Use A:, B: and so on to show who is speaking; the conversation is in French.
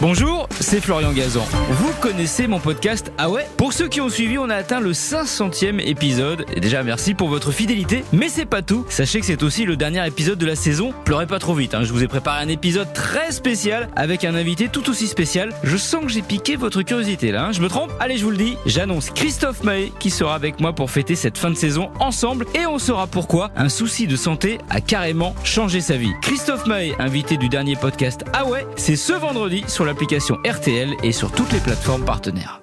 A: Bonjour, c'est Florian Gazan. Vous connaissez mon podcast Ah ouais Pour ceux qui ont suivi, on a atteint le 500e épisode. Et déjà, merci pour votre fidélité. Mais c'est pas tout. Sachez que c'est aussi le dernier épisode de la saison. Pleurez pas trop vite, hein. je vous ai préparé un épisode très spécial avec un invité tout aussi spécial. Je sens que j'ai piqué votre curiosité là. hein. Je me trompe Allez, je vous le dis, j'annonce Christophe Mahé qui sera avec moi pour fêter cette fin de saison ensemble. Et on saura pourquoi un souci de santé a carrément changé sa vie. Christophe Mahé, invité du dernier podcast Ah ouais, c'est ce vendredi sur l'application RTL et sur toutes les plateformes partenaires.